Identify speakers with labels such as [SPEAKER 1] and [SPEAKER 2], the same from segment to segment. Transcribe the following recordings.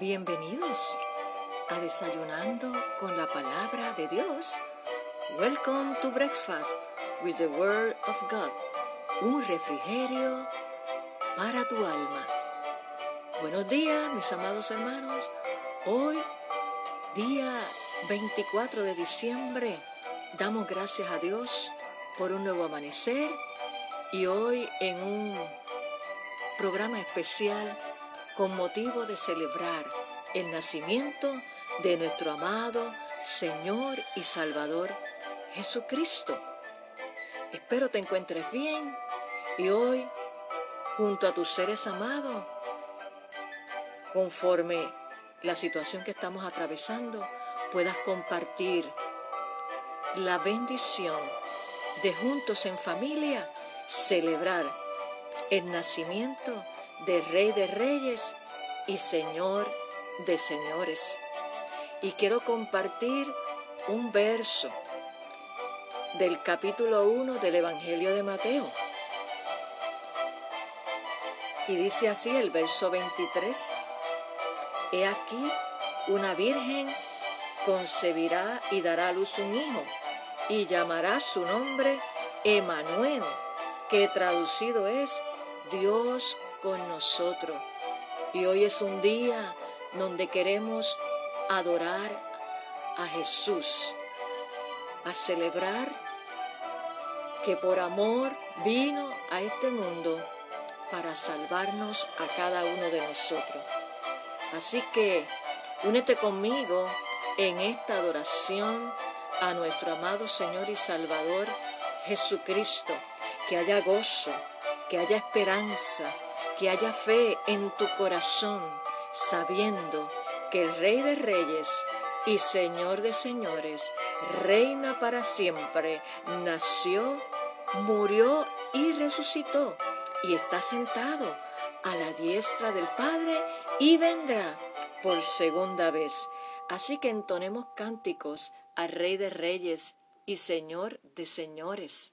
[SPEAKER 1] Bienvenidos a Desayunando con la Palabra de Dios. Welcome to Breakfast with the Word of God. Un refrigerio para tu alma. Buenos días, mis amados hermanos. Hoy, día 24 de diciembre, damos gracias a Dios por un nuevo amanecer y hoy en un programa especial con motivo de celebrar el nacimiento de nuestro amado Señor y Salvador Jesucristo. Espero te encuentres bien y hoy, junto a tus seres amados, conforme la situación que estamos atravesando, puedas compartir la bendición de juntos en familia celebrar el nacimiento de Rey de Reyes y Señor de Señores. Y quiero compartir un verso del capítulo 1 del Evangelio de Mateo. Y dice así el verso 23, He aquí, una virgen concebirá y dará a luz un hijo, y llamará su nombre Emanuel, que traducido es Dios con nosotros. Y hoy es un día donde queremos adorar a Jesús, a celebrar que por amor vino a este mundo para salvarnos a cada uno de nosotros. Así que únete conmigo en esta adoración a nuestro amado Señor y Salvador Jesucristo, que haya gozo, que haya esperanza, que haya fe en tu corazón, sabiendo que el Rey de Reyes y Señor de Señores reina para siempre, nació, murió y resucitó y está sentado a la diestra del Padre y vendrá por segunda vez. Así que entonemos cánticos al Rey de Reyes y Señor de Señores.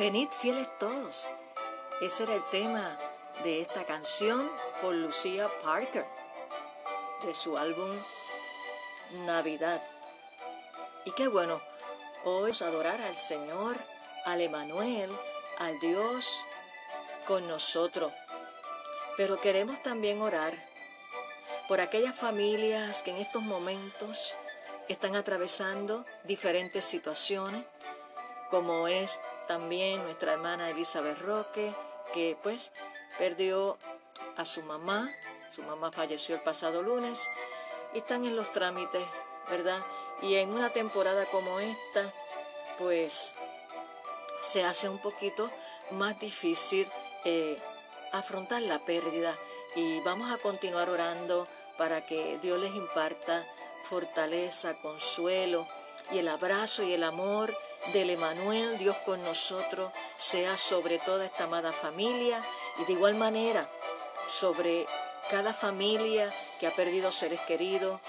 [SPEAKER 1] Venid fieles todos. Ese era el tema de esta canción por Lucía Parker, de su álbum Navidad. Y qué bueno, hoy adorar al Señor, al Emanuel, al Dios con nosotros. Pero queremos también orar por aquellas familias que en estos momentos están atravesando diferentes situaciones, como es también nuestra hermana Elizabeth Roque, que pues perdió a su mamá, su mamá falleció el pasado lunes, y están en los trámites, ¿verdad? Y en una temporada como esta, pues se hace un poquito más difícil eh, afrontar la pérdida. Y vamos a continuar orando para que Dios les imparta fortaleza, consuelo y el abrazo y el amor del Emanuel, Dios con nosotros, sea sobre toda esta amada familia y de igual manera sobre cada familia que ha perdido seres queridos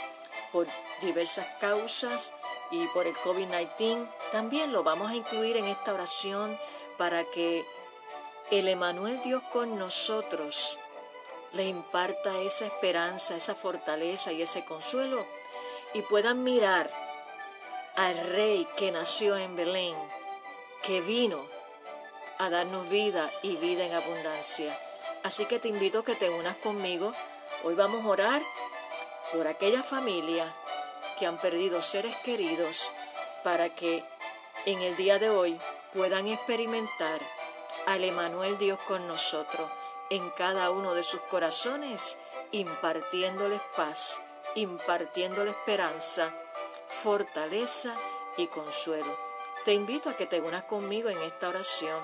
[SPEAKER 1] por diversas causas y por el COVID-19. También lo vamos a incluir en esta oración para que el Emanuel Dios con nosotros le imparta esa esperanza, esa fortaleza y ese consuelo y puedan mirar al Rey que nació en Belén, que vino a darnos vida y vida en abundancia. Así que te invito a que te unas conmigo. Hoy vamos a orar por aquella familia que han perdido seres queridos para que en el día de hoy puedan experimentar al Emanuel Dios con nosotros en cada uno de sus corazones, impartiéndoles paz, impartiéndoles esperanza, fortaleza y consuelo. Te invito a que te unas conmigo en esta oración.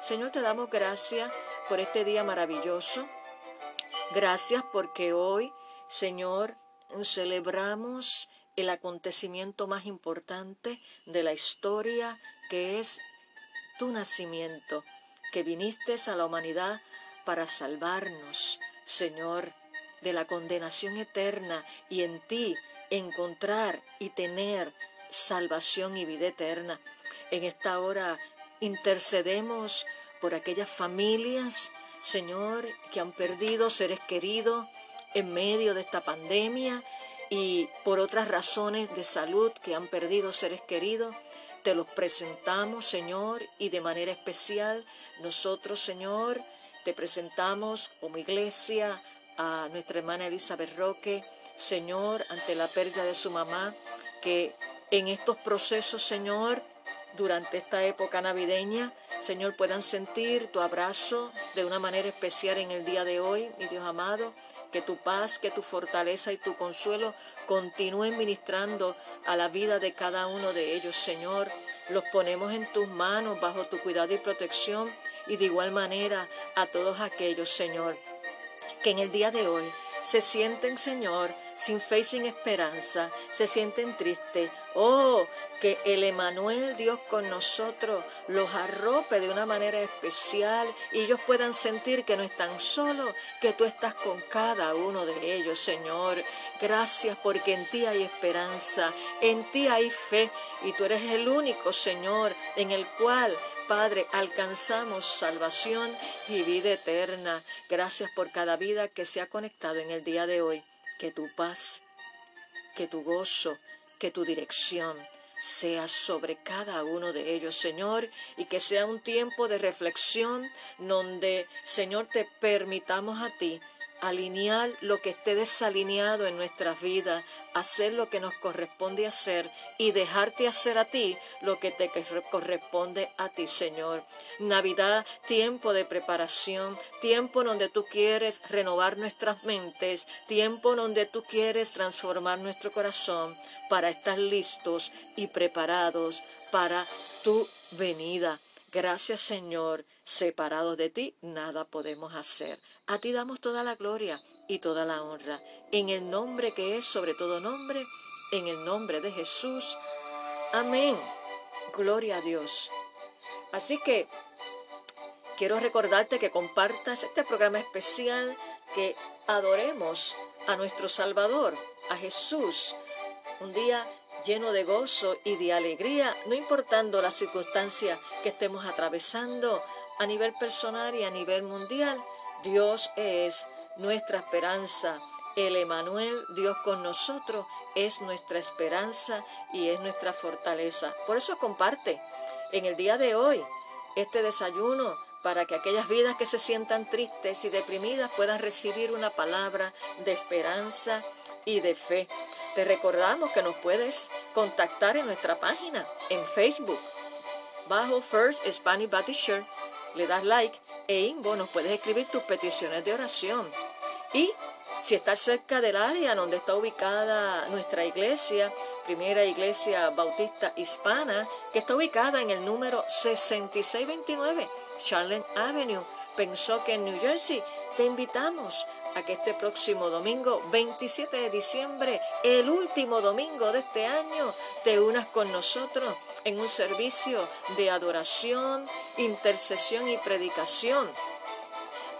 [SPEAKER 1] Señor, te damos gracias por este día maravilloso. Gracias porque hoy, Señor, celebramos el acontecimiento más importante de la historia que es tu nacimiento que viniste a la humanidad para salvarnos, Señor, de la condenación eterna y en ti encontrar y tener salvación y vida eterna. En esta hora intercedemos por aquellas familias, Señor, que han perdido seres queridos en medio de esta pandemia y por otras razones de salud que han perdido seres queridos. Te los presentamos, Señor, y de manera especial nosotros, Señor, te presentamos como iglesia a nuestra hermana Elizabeth Roque, Señor, ante la pérdida de su mamá, que en estos procesos, Señor, durante esta época navideña, Señor, puedan sentir tu abrazo de una manera especial en el día de hoy, mi Dios amado, que tu paz, que tu fortaleza y tu consuelo continúen ministrando a la vida de cada uno de ellos, Señor. Los ponemos en tus manos bajo tu cuidado y protección y de igual manera a todos aquellos, Señor, que en el día de hoy se sienten, Señor, sin fe y sin esperanza, se sienten tristes. Oh, que el Emanuel Dios con nosotros los arrope de una manera especial y ellos puedan sentir que no están solos, que tú estás con cada uno de ellos, Señor. Gracias porque en ti hay esperanza, en ti hay fe y tú eres el único, Señor, en el cual Padre, alcanzamos salvación y vida eterna. Gracias por cada vida que se ha conectado en el día de hoy. Que tu paz, que tu gozo, que tu dirección sea sobre cada uno de ellos, Señor, y que sea un tiempo de reflexión donde, Señor, te permitamos a ti alinear lo que esté desalineado en nuestras vidas, hacer lo que nos corresponde hacer y dejarte hacer a ti lo que te corresponde a ti, Señor. Navidad, tiempo de preparación, tiempo donde tú quieres renovar nuestras mentes, tiempo donde tú quieres transformar nuestro corazón para estar listos y preparados para tu venida. Gracias Señor, separados de ti nada podemos hacer. A ti damos toda la gloria y toda la honra, en el nombre que es sobre todo nombre, en el nombre de Jesús. Amén. Gloria a Dios. Así que quiero recordarte que compartas este programa especial, que adoremos a nuestro Salvador, a Jesús, un día lleno de gozo y de alegría, no importando las circunstancias que estemos atravesando a nivel personal y a nivel mundial. Dios es nuestra esperanza. El Emanuel, Dios con nosotros, es nuestra esperanza y es nuestra fortaleza. Por eso comparte en el día de hoy este desayuno para que aquellas vidas que se sientan tristes y deprimidas puedan recibir una palabra de esperanza y de fe. Te recordamos que nos puedes contactar en nuestra página en Facebook bajo First Spanish Baptist Church. Le das like e inbo nos puedes escribir tus peticiones de oración. Y si estás cerca del área donde está ubicada nuestra iglesia, primera iglesia bautista hispana, que está ubicada en el número 6629 Charlotte Avenue, pensó que en New Jersey, te invitamos a que este próximo domingo, 27 de diciembre, el último domingo de este año, te unas con nosotros en un servicio de adoración, intercesión y predicación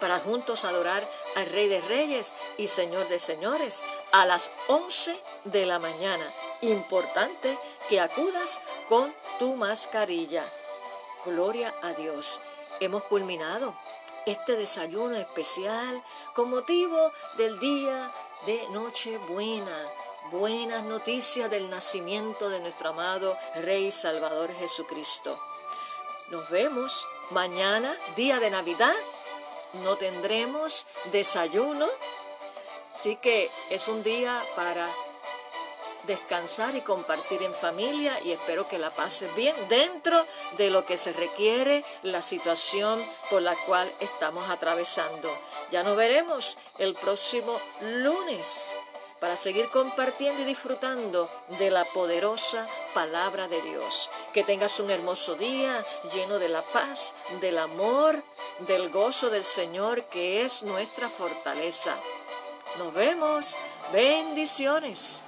[SPEAKER 1] para juntos adorar al Rey de Reyes y Señor de Señores a las 11 de la mañana. Importante que acudas con tu mascarilla. Gloria a Dios. Hemos culminado este desayuno especial con motivo del día de Nochebuena. Buenas noticias del nacimiento de nuestro amado Rey Salvador Jesucristo. Nos vemos mañana, día de Navidad, no tendremos desayuno, así que es un día para descansar y compartir en familia y espero que la pases bien dentro de lo que se requiere la situación por la cual estamos atravesando. Ya nos veremos el próximo lunes para seguir compartiendo y disfrutando de la poderosa palabra de Dios. Que tengas un hermoso día lleno de la paz, del amor, del gozo del Señor que es nuestra fortaleza. Nos vemos. Bendiciones.